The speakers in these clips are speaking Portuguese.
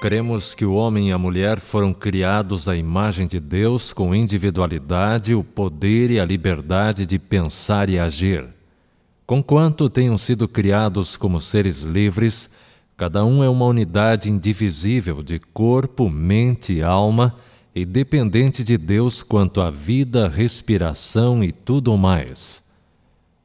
Cremos que o homem e a mulher foram criados à imagem de Deus com individualidade, o poder e a liberdade de pensar e agir. Conquanto tenham sido criados como seres livres, cada um é uma unidade indivisível de corpo, mente e alma e dependente de Deus quanto à vida, respiração e tudo mais.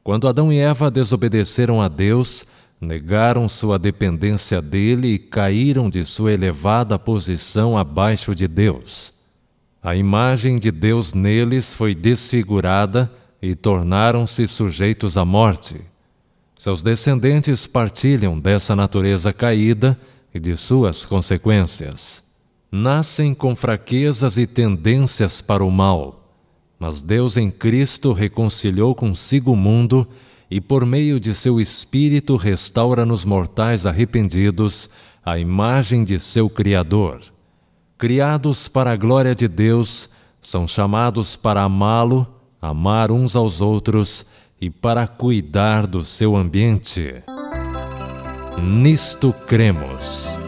Quando Adão e Eva desobedeceram a Deus, negaram sua dependência dele e caíram de sua elevada posição abaixo de Deus. A imagem de Deus neles foi desfigurada e tornaram-se sujeitos à morte. Seus descendentes partilham dessa natureza caída e de suas consequências. Nascem com fraquezas e tendências para o mal, mas Deus em Cristo reconciliou consigo o mundo e por meio de seu Espírito restaura nos mortais arrependidos a imagem de seu Criador. Criados para a glória de Deus, são chamados para amá-lo, amar uns aos outros e para cuidar do seu ambiente. Nisto cremos.